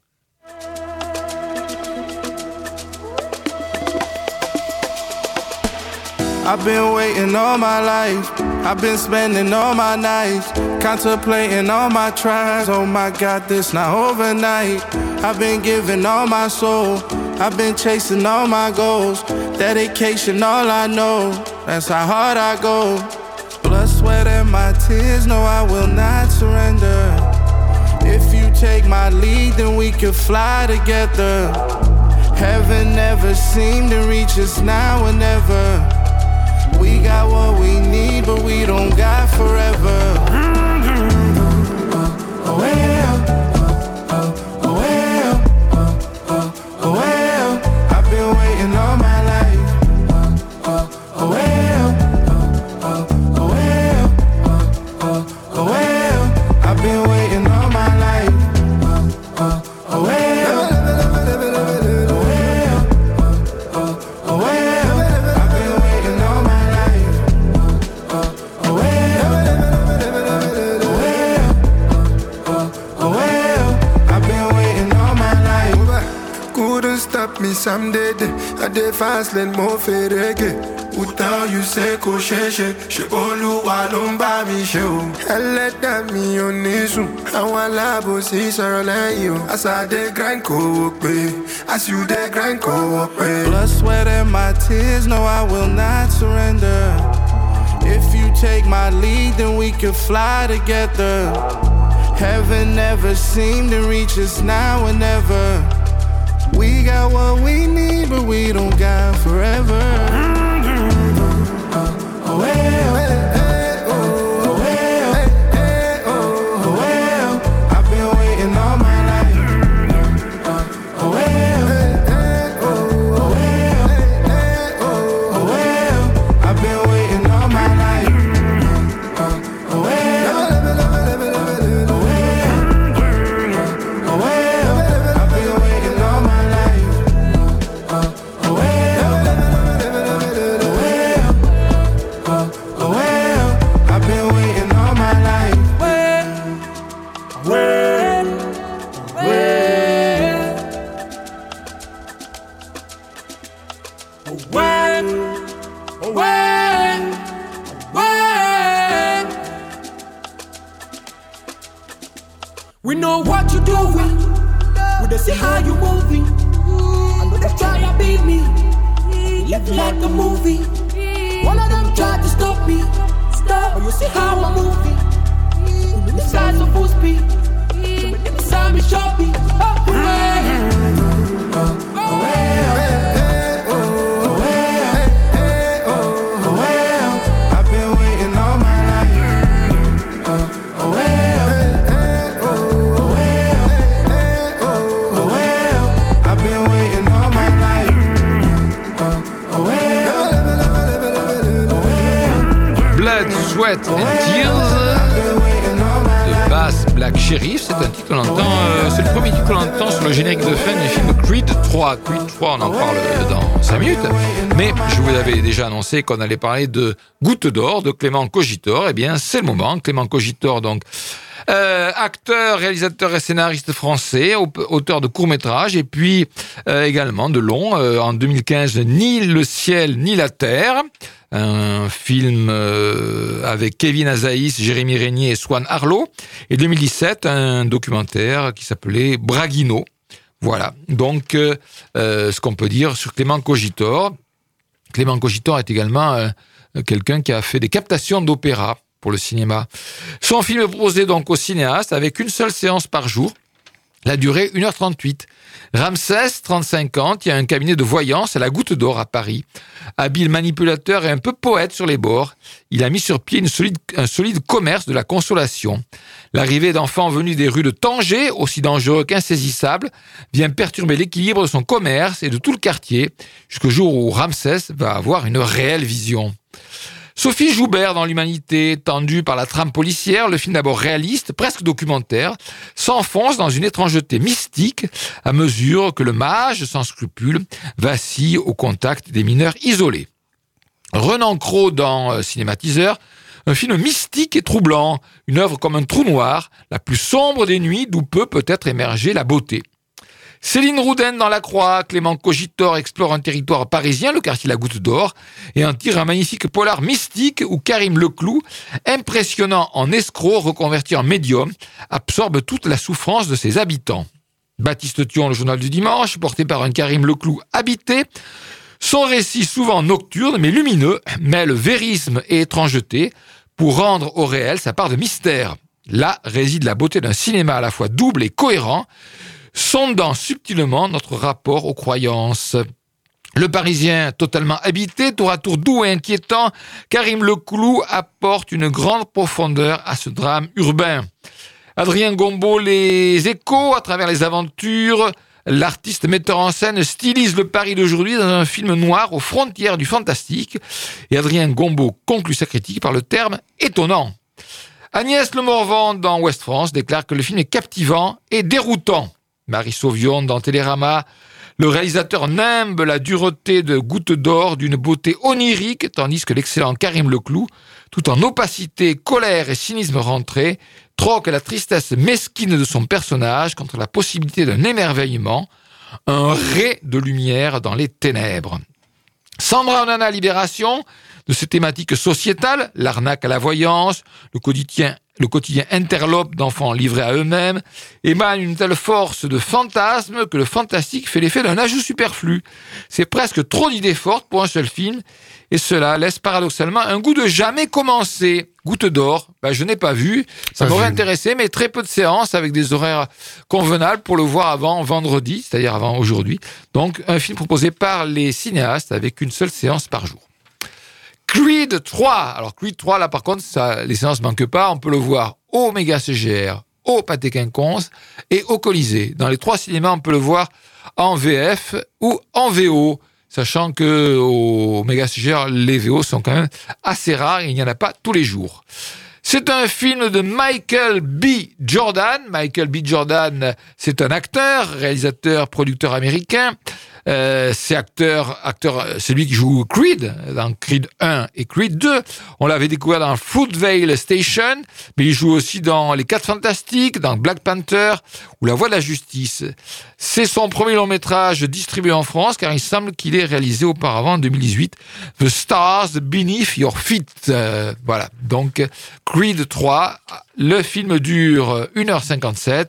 I've been waiting all my life. I've been spending all my nights, contemplating all my tries. Oh my God, this not overnight. I've been giving all my soul. I've been chasing all my goals. Dedication, all I know. That's how hard I go. Blood, sweat, and my tears. No, I will not surrender. If you take my lead, then we could fly together. Heaven never seemed to reach us now or never. We got what we need, but we don't got forever. Samdede Ade fast lane mo ferege Utan you say kò ṣeéṣe Ṣé olúwa ló ń bá mi ṣe o Ẹlẹ́dàá mi ò ní sùn Àwọn aláàbòsí sọ̀rọ̀ lẹ́yìn o As I dey grind kò wò pé As you dey grind kò wò pé. Blood, sweat, and my tears, no, I will not surrender. If you take my lead, then we can fly together. Heaven never seemed to reach us now and never. We got what we need, but we don't got forever. Mm-hmm. Oh, well, oh, And Tears de Bass Black Sheriff. C'est un titre qu'on entend, euh, c'est le premier titre qu'on entend sur le générique de fin du film Creed 3. Creed 3, on en parle dans 5 minutes. Mais je vous avais déjà annoncé qu'on allait parler de Goutte d'or de Clément Cogitor. Eh bien, c'est le moment. Clément Cogitor, donc, euh, acteur, réalisateur et scénariste français, au- auteur de courts-métrages et puis euh, également de longs. Euh, en 2015, Ni le ciel ni la terre, un film avec Kevin Azaïs, Jérémy Régnier et Swan Harlow. Et 2017, un documentaire qui s'appelait Braguino. Voilà, donc ce qu'on peut dire sur Clément Cogitor. Clément Cogitor est également quelqu'un qui a fait des captations d'opéra pour le cinéma. Son film est proposé donc au cinéaste avec une seule séance par jour. La durée 1h38. Ramsès, 35 ans, a un cabinet de voyance à la Goutte d'Or à Paris. Habile manipulateur et un peu poète sur les bords, il a mis sur pied un solide commerce de la consolation. L'arrivée d'enfants venus des rues de Tanger, aussi dangereux qu'insaisissables, vient perturber l'équilibre de son commerce et de tout le quartier, jusqu'au jour où Ramsès va avoir une réelle vision. Sophie Joubert dans l'humanité, tendue par la trame policière, le film d'abord réaliste, presque documentaire, s'enfonce dans une étrangeté mystique à mesure que le mage, sans scrupules, vacille au contact des mineurs isolés. Renan Cros dans euh, Cinématiseur, un film mystique et troublant, une œuvre comme un trou noir, la plus sombre des nuits d'où peut peut-être émerger la beauté. Céline Rouden dans La Croix, Clément Cogitor explore un territoire parisien, le quartier La Goutte d'Or, et en tire un magnifique polar mystique où Karim Leclou, impressionnant en escroc reconverti en médium, absorbe toute la souffrance de ses habitants. Baptiste Thion, le journal du dimanche, porté par un Karim Leclou habité, son récit souvent nocturne mais lumineux mêle vérisme et étrangeté pour rendre au réel sa part de mystère. Là réside la beauté d'un cinéma à la fois double et cohérent, sondant subtilement notre rapport aux croyances. Le Parisien, totalement habité, tour à tour doux et inquiétant, Karim Leclou apporte une grande profondeur à ce drame urbain. Adrien Gombeau, les échos à travers les aventures, l'artiste metteur en scène stylise le Paris d'aujourd'hui dans un film noir aux frontières du fantastique. Et Adrien Gombeau conclut sa critique par le terme étonnant. Agnès Le Morvan dans Ouest France déclare que le film est captivant et déroutant. Marie Sauvion dans Télérama, le réalisateur nimbe la dureté de Goutte d'or d'une beauté onirique, tandis que l'excellent Karim Leclou, tout en opacité, colère et cynisme rentré, troque la tristesse mesquine de son personnage contre la possibilité d'un émerveillement, un ray de lumière dans les ténèbres. Sandra Onana Libération, de ces thématiques sociétales, l'arnaque à la voyance, le quotidien, le quotidien interlope d'enfants livrés à eux-mêmes, émane une telle force de fantasme que le fantastique fait l'effet d'un ajout superflu. C'est presque trop d'idées fortes pour un seul film, et cela laisse paradoxalement un goût de jamais commencer. Goutte d'or, ben, je n'ai pas vu, ça m'aurait intéressé, mais très peu de séances avec des horaires convenables pour le voir avant vendredi, c'est-à-dire avant aujourd'hui. Donc un film proposé par les cinéastes avec une seule séance par jour. Creed 3. Alors Creed 3, là par contre, ça, les séances ne manquent pas. On peut le voir au Méga CGR, au Pâté Quinconce et au Colisée. Dans les trois cinémas, on peut le voir en VF ou en VO. Sachant que au Méga CGR, les VO sont quand même assez rares et il n'y en a pas tous les jours. C'est un film de Michael B. Jordan. Michael B. Jordan, c'est un acteur, réalisateur, producteur américain. Euh, c'est acteur, acteur, c'est lui qui joue Creed dans Creed 1 et Creed 2. On l'avait découvert dans Fruitvale Station, mais il joue aussi dans Les Quatre Fantastiques, dans Black Panther ou La Voix de la Justice. C'est son premier long métrage distribué en France, car il semble qu'il ait réalisé auparavant en 2018 The Stars Beneath Your Feet. Euh, voilà. Donc Creed 3. Le film dure 1h57.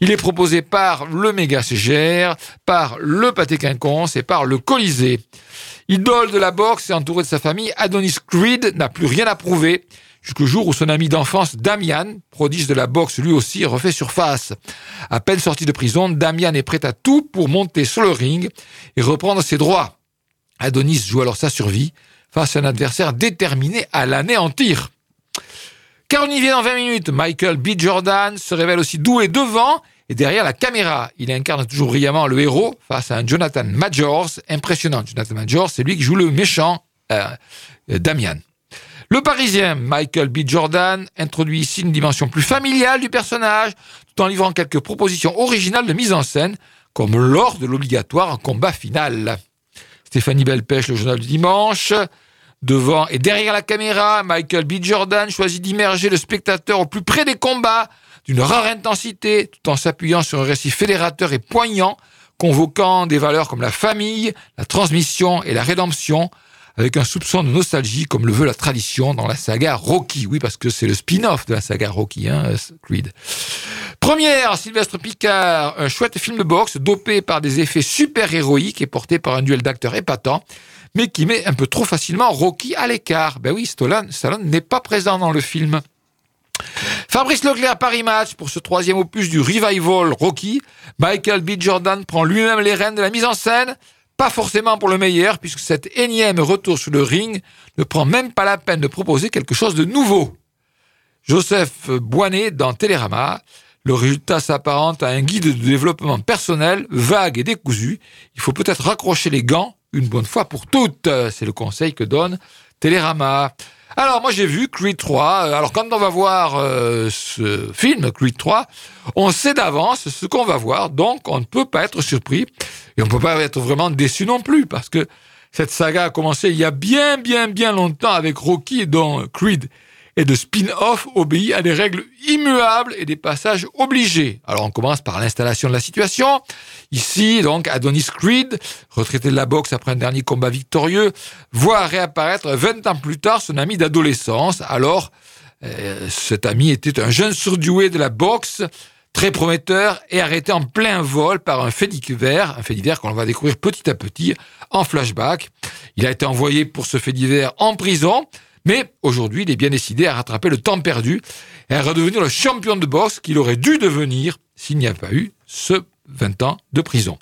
Il est proposé par le Méga CGR, par le Pâté Quinconce et par le Colisée. Idole de la boxe et entouré de sa famille, Adonis Creed n'a plus rien à prouver jusqu'au jour où son ami d'enfance Damian, prodige de la boxe lui aussi, refait surface. À peine sorti de prison, Damian est prêt à tout pour monter sur le ring et reprendre ses droits. Adonis joue alors sa survie face à un adversaire déterminé à l'anéantir. Car on y vient dans 20 minutes, Michael B. Jordan se révèle aussi doué devant et derrière la caméra. Il incarne toujours brillamment le héros face à un Jonathan Majors impressionnant. Jonathan Majors, c'est lui qui joue le méchant euh, Damian. Le Parisien Michael B. Jordan introduit ici une dimension plus familiale du personnage, tout en livrant quelques propositions originales de mise en scène, comme lors de l'obligatoire combat final. Stéphanie Belpêche, le journal du dimanche. Devant et derrière la caméra, Michael B. Jordan choisit d'immerger le spectateur au plus près des combats, d'une rare intensité, tout en s'appuyant sur un récit fédérateur et poignant, convoquant des valeurs comme la famille, la transmission et la rédemption, avec un soupçon de nostalgie comme le veut la tradition dans la saga Rocky. Oui, parce que c'est le spin-off de la saga Rocky, hein, Creed. Première, Sylvestre Picard, un chouette film de boxe dopé par des effets super héroïques et porté par un duel d'acteurs épatant, mais qui met un peu trop facilement Rocky à l'écart. Ben oui, Stallone, Stallone n'est pas présent dans le film. Fabrice Leclerc Paris Match pour ce troisième opus du revival Rocky. Michael B. Jordan prend lui-même les rênes de la mise en scène. Pas forcément pour le meilleur, puisque cet énième retour sur le ring ne prend même pas la peine de proposer quelque chose de nouveau. Joseph Boinet dans Télérama. Le résultat s'apparente à un guide de développement personnel vague et décousu. Il faut peut-être raccrocher les gants une bonne fois pour toutes. C'est le conseil que donne Télérama. Alors moi j'ai vu Creed 3. Alors quand on va voir euh, ce film Creed 3, on sait d'avance ce qu'on va voir, donc on ne peut pas être surpris et on ne peut pas être vraiment déçu non plus parce que cette saga a commencé il y a bien bien bien longtemps avec Rocky dont Creed et de spin-off obéit à des règles immuables et des passages obligés. Alors on commence par l'installation de la situation. Ici, donc, Adonis Creed, retraité de la boxe après un dernier combat victorieux, voit réapparaître 20 ans plus tard son ami d'adolescence. Alors, euh, cet ami était un jeune surdoué de la boxe, très prometteur et arrêté en plein vol par un fait un fait qu'on va découvrir petit à petit en flashback. Il a été envoyé pour ce fait en prison, mais aujourd'hui, il est bien décidé à rattraper le temps perdu et à redevenir le champion de boxe qu'il aurait dû devenir s'il n'y a pas eu ce 20 ans de prison.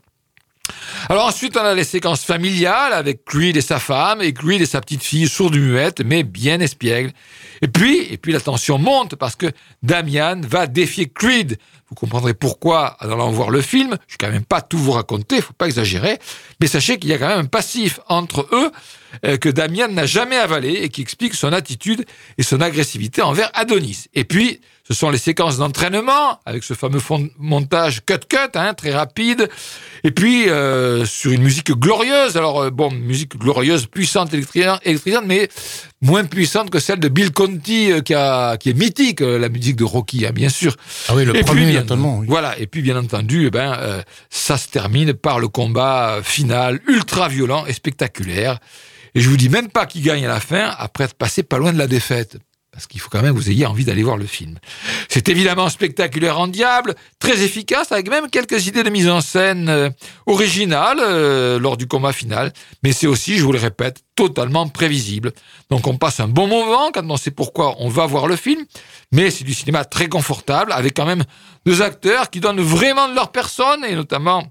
Alors ensuite, on a les séquences familiales avec Creed et sa femme, et Creed et sa petite fille sourde muette, mais bien espiègle. Et puis, et puis la tension monte parce que Damian va défier Creed. Vous comprendrez pourquoi en allant voir le film. Je vais quand même pas tout vous raconter, faut pas exagérer. Mais sachez qu'il y a quand même un passif entre eux euh, que Damian n'a jamais avalé et qui explique son attitude et son agressivité envers Adonis. Et puis, ce sont les séquences d'entraînement avec ce fameux fond- montage cut-cut, hein, très rapide. Et puis euh, sur une musique glorieuse. Alors euh, bon, musique glorieuse, puissante, électrisante, mais moins puissante que celle de Bill Conti, euh, qui, a, qui est mythique, la musique de Rocky, hein, bien sûr. Ah oui, le Et premier puis, bien- oui. Voilà, et puis bien entendu, eh ben, ça se termine par le combat final, ultra violent et spectaculaire. Et je vous dis même pas qui gagne à la fin, après être passé pas loin de la défaite. Parce qu'il faut quand même que vous ayez envie d'aller voir le film. C'est évidemment spectaculaire en diable, très efficace, avec même quelques idées de mise en scène euh, originales euh, lors du combat final. Mais c'est aussi, je vous le répète, totalement prévisible. Donc on passe un bon moment quand on sait pourquoi on va voir le film. Mais c'est du cinéma très confortable, avec quand même deux acteurs qui donnent vraiment de leur personne, et notamment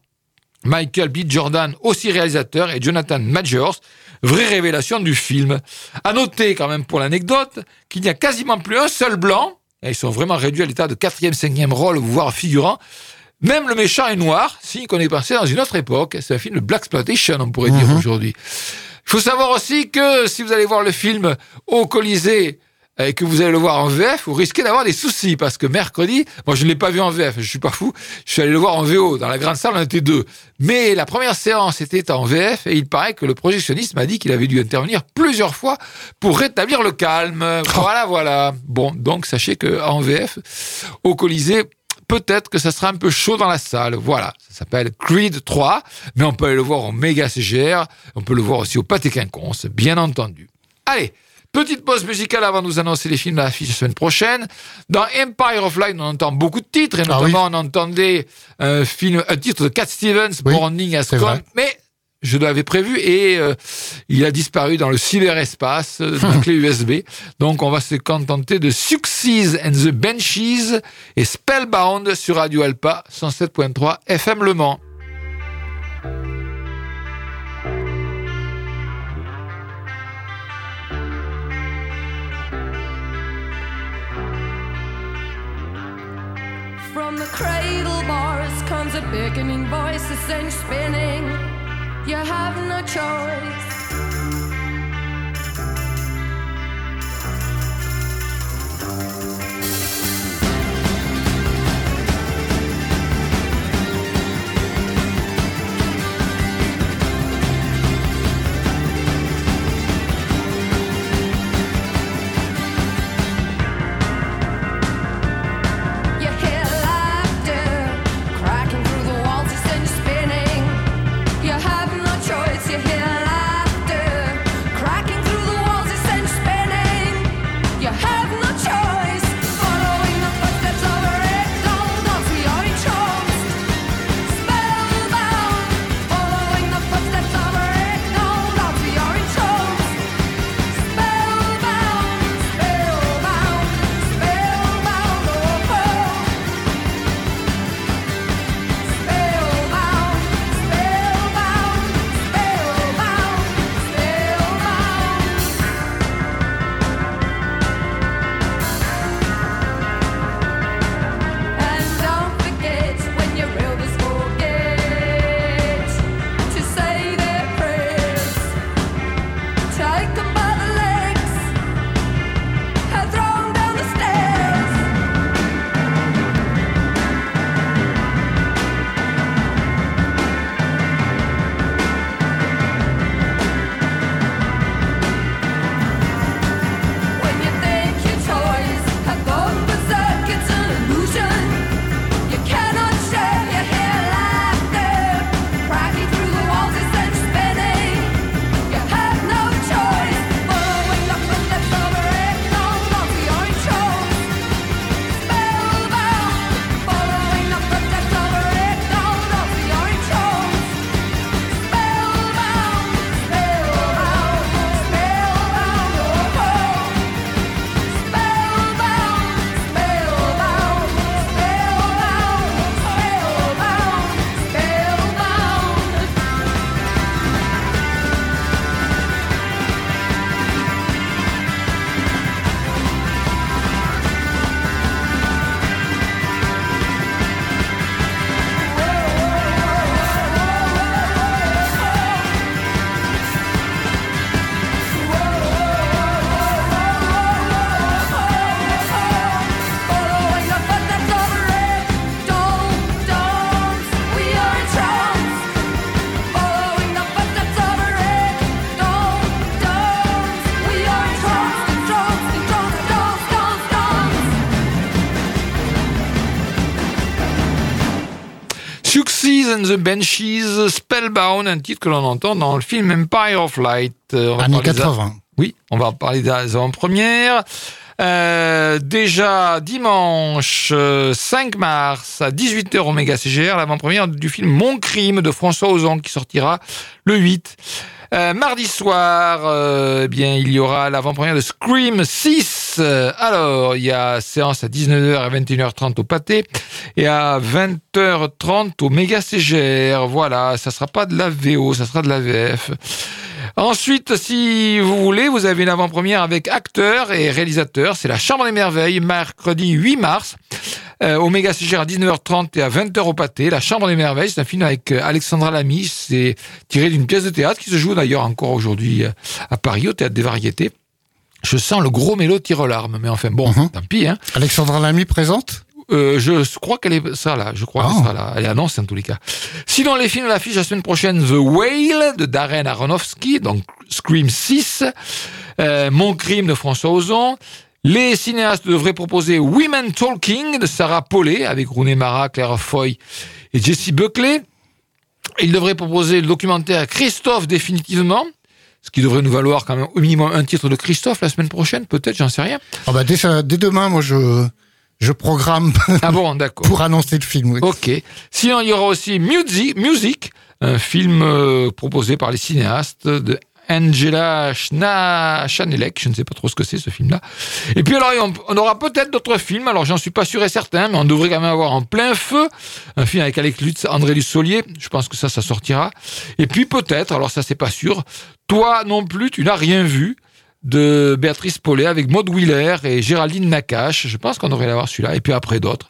Michael B. Jordan, aussi réalisateur, et Jonathan Majors, vraie révélation du film. À noter quand même pour l'anecdote qu'il n'y a quasiment plus un seul blanc, et ils sont vraiment réduits à l'état de quatrième, cinquième rôle, voire figurant. Même le méchant est noir, si qu'on est passé dans une autre époque. C'est un film de Black Exploitation, on pourrait dire aujourd'hui. Il faut savoir aussi que si vous allez voir le film au Colisée et que vous allez le voir en VF, vous risquez d'avoir des soucis parce que mercredi, moi je ne l'ai pas vu en VF, je suis pas fou, je suis allé le voir en VO. Dans la grande salle, on était deux. Mais la première séance était en VF et il paraît que le projectionniste m'a dit qu'il avait dû intervenir plusieurs fois pour rétablir le calme. Voilà, voilà. Bon, donc sachez que en VF, au Colisée, peut-être que ça sera un peu chaud dans la salle. Voilà, ça s'appelle Creed 3, mais on peut aller le voir en méga CGR, on peut le voir aussi au Pâté Quinconce, bien entendu. Allez, petite pause musicale avant de nous annoncer les films de l'affiche la semaine prochaine. Dans Empire of Light, on entend beaucoup de titres, et Ah notamment on entendait un film, un titre de Cat Stevens, Oui, Morning as Come, mais je l'avais prévu et euh, il a disparu dans le cyberespace euh, la clé USB. Donc on va se contenter de Success and the Benchies et Spellbound sur Radio Alpa 107.3 FM Le Mans. Cradle bars comes a beckoning voice, the same spinning. You have no choice. And the Banshees, Spellbound, un titre que l'on entend dans le film Empire of Light. Euh, on va Années parler des- 80. Oui, on va parler des avant-premières. Euh, déjà dimanche euh, 5 mars à 18h au Méga CGR, l'avant-première du film Mon crime de François Ozon qui sortira le 8. Euh, mardi soir, euh, eh bien, il y aura l'avant-première de Scream 6. Euh, alors, il y a séance à 19h et 21h30 au Pâté et à 20h30 au Méga CGR. Voilà, ça sera pas de la VO, ça sera de la VF. Ensuite, si vous voulez, vous avez une avant-première avec acteurs et réalisateurs. C'est la Chambre des Merveilles, mercredi 8 mars, euh, au Méga CGR à 19h30 et à 20h au Pâté. La Chambre des Merveilles, c'est un film avec euh, Alexandra Lamy. C'est tiré d'une pièce de théâtre qui se joue d'ailleurs encore aujourd'hui euh, à Paris, au Théâtre des Variétés. Je sens le gros mélo tire larme, mais enfin bon, Mhm. tant pis. Hein. Alexandra Lamy présente? Euh, je crois qu'elle est ça là. Je crois Ah. qu'elle sera là. Elle est annonce en tous les cas. Sinon, les films à l'affiche la semaine prochaine, The Whale de Darren Aronofsky, donc Scream 6, euh, Mon crime de François Ozon. Les cinéastes devraient proposer Women Talking de Sarah Paulet avec Rooney Mara, Claire Foy et Jessie Buckley. Ils devraient proposer le documentaire Christophe définitivement. Ce qui devrait nous valoir quand même au minimum un titre de Christophe la semaine prochaine, peut-être, j'en sais rien. Ah bah dès, ça- dès demain, moi, je, je programme Ah bon, pour annoncer le film. Oui. Ok. Sinon, il y aura aussi Music, Music un film euh, proposé par les cinéastes de Angela Schna- Chanelec, je ne sais pas trop ce que c'est ce film-là. Et puis alors, on, on aura peut-être d'autres films, alors j'en suis pas sûr et certain, mais on devrait quand même avoir en plein feu un film avec Alex Lutz, André Lussolier, je pense que ça, ça sortira. Et puis peut-être, alors ça c'est pas sûr, toi non plus, tu n'as rien vu de Béatrice Paulet avec Maud Wheeler et Géraldine Nakache. Je pense qu'on devrait l'avoir celui-là. Et puis après d'autres.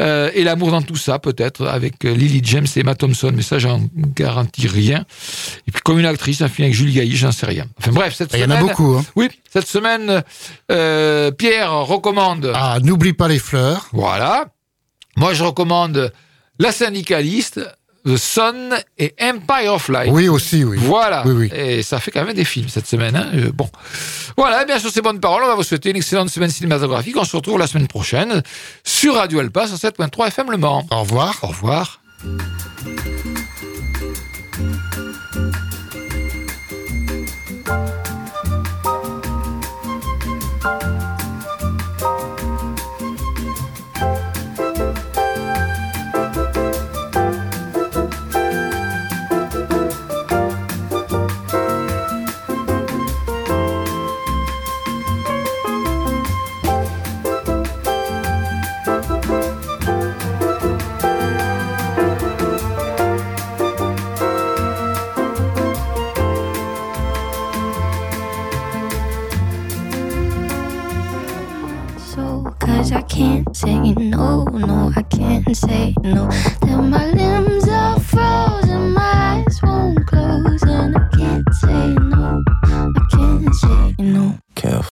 Euh, et l'amour dans tout ça, peut-être, avec Lily James et Emma Thompson. Mais ça, j'en garantis rien. Et puis comme une actrice, un film avec Julie Gailly, j'en sais rien. Enfin bref, cette Il y en semaine... a beaucoup. Hein. Oui, cette semaine, euh, Pierre recommande... Ah, n'oublie pas les fleurs. Voilà. Moi, je recommande La syndicaliste, The Sun et Empire of Light. Oui, aussi, oui. Voilà. Oui, oui. Et ça fait quand même des films cette semaine. hein. Euh, Bon. Voilà, et bien sur ces bonnes paroles, on va vous souhaiter une excellente semaine cinématographique. On se retrouve la semaine prochaine sur Radio Alpa sur 7.3 FM Le Mans. Au revoir. Au revoir. can't say no, no, I can't say no. Till my limbs are frozen, my eyes won't close, and I can't say no, I can't say no.